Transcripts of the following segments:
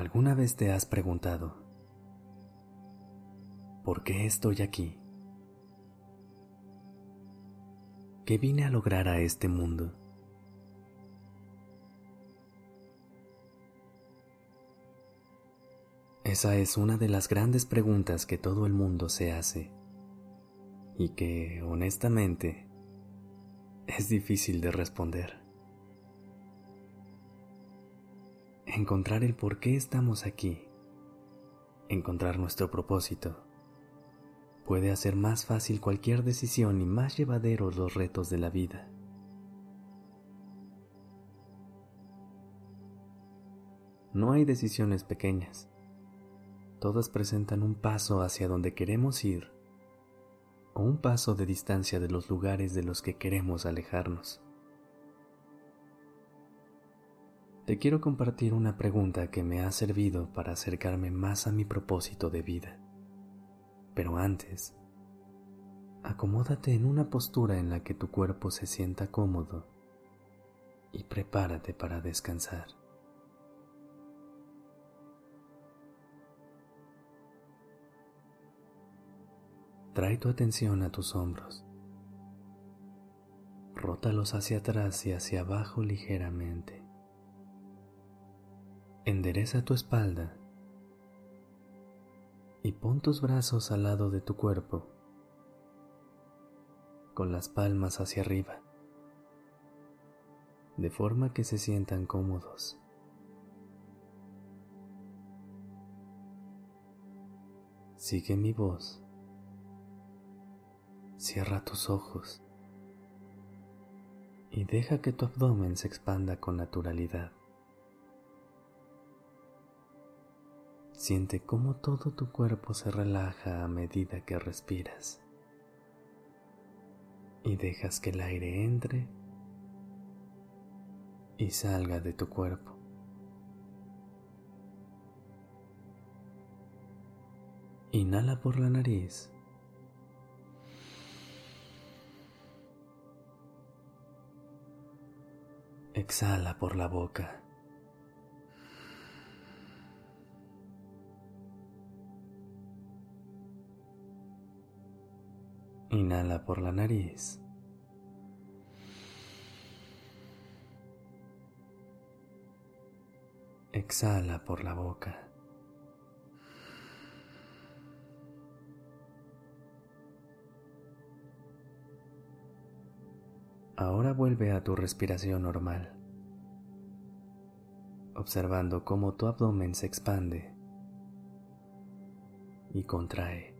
¿Alguna vez te has preguntado, ¿por qué estoy aquí? ¿Qué vine a lograr a este mundo? Esa es una de las grandes preguntas que todo el mundo se hace y que, honestamente, es difícil de responder. Encontrar el por qué estamos aquí, encontrar nuestro propósito, puede hacer más fácil cualquier decisión y más llevaderos los retos de la vida. No hay decisiones pequeñas todas presentan un paso hacia donde queremos ir o un paso de distancia de los lugares de los que queremos alejarnos. Te quiero compartir una pregunta que me ha servido para acercarme más a mi propósito de vida. Pero antes, acomódate en una postura en la que tu cuerpo se sienta cómodo y prepárate para descansar. Trae tu atención a tus hombros. Rótalos hacia atrás y hacia abajo ligeramente. Endereza tu espalda y pon tus brazos al lado de tu cuerpo, con las palmas hacia arriba, de forma que se sientan cómodos. Sigue mi voz Cierra tus ojos y deja que tu abdomen se expanda con naturalidad. Siente cómo todo tu cuerpo se relaja a medida que respiras y dejas que el aire entre y salga de tu cuerpo. Inhala por la nariz Exhala por la boca. Inhala por la nariz. Exhala por la boca. Ahora vuelve a tu respiración normal, observando cómo tu abdomen se expande y contrae.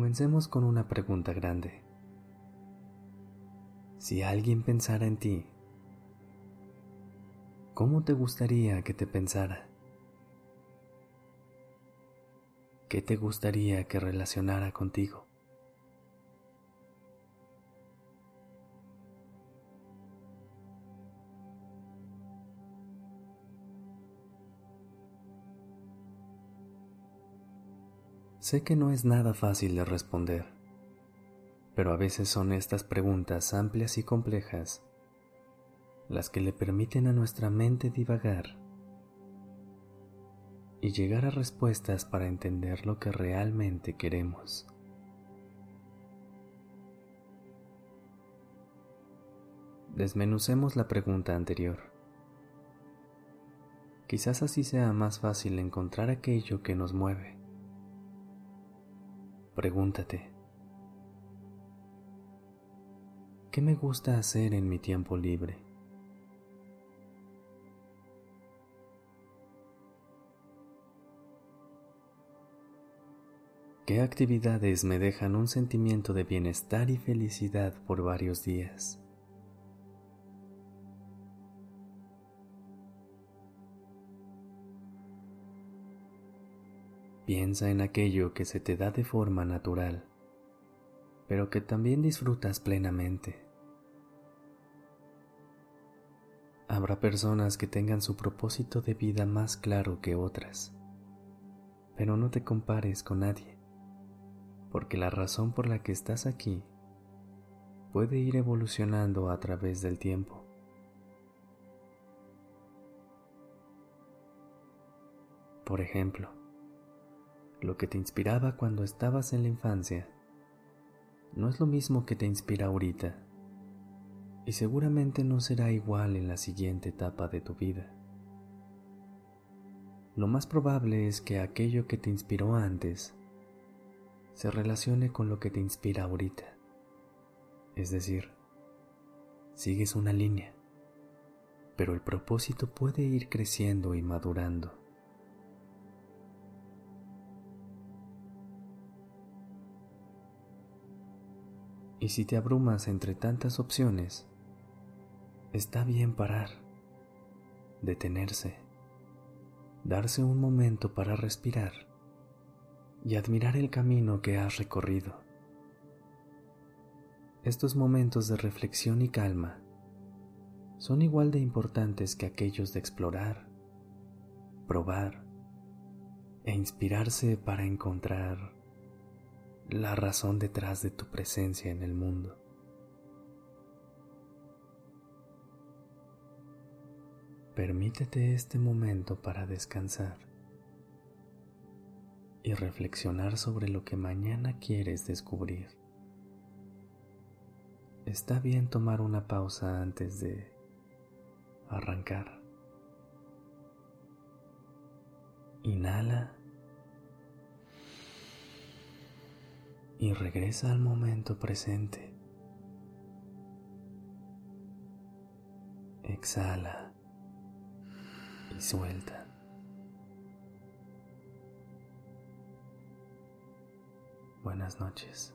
Comencemos con una pregunta grande. Si alguien pensara en ti, ¿cómo te gustaría que te pensara? ¿Qué te gustaría que relacionara contigo? Sé que no es nada fácil de responder, pero a veces son estas preguntas amplias y complejas las que le permiten a nuestra mente divagar y llegar a respuestas para entender lo que realmente queremos. Desmenucemos la pregunta anterior. Quizás así sea más fácil encontrar aquello que nos mueve. Pregúntate, ¿qué me gusta hacer en mi tiempo libre? ¿Qué actividades me dejan un sentimiento de bienestar y felicidad por varios días? Piensa en aquello que se te da de forma natural, pero que también disfrutas plenamente. Habrá personas que tengan su propósito de vida más claro que otras, pero no te compares con nadie, porque la razón por la que estás aquí puede ir evolucionando a través del tiempo. Por ejemplo, lo que te inspiraba cuando estabas en la infancia no es lo mismo que te inspira ahorita y seguramente no será igual en la siguiente etapa de tu vida. Lo más probable es que aquello que te inspiró antes se relacione con lo que te inspira ahorita. Es decir, sigues una línea, pero el propósito puede ir creciendo y madurando. Y si te abrumas entre tantas opciones, está bien parar, detenerse, darse un momento para respirar y admirar el camino que has recorrido. Estos momentos de reflexión y calma son igual de importantes que aquellos de explorar, probar e inspirarse para encontrar la razón detrás de tu presencia en el mundo. Permítete este momento para descansar y reflexionar sobre lo que mañana quieres descubrir. Está bien tomar una pausa antes de arrancar. Inhala y regresa al momento presente. Exhala y suelta. Buenas noches.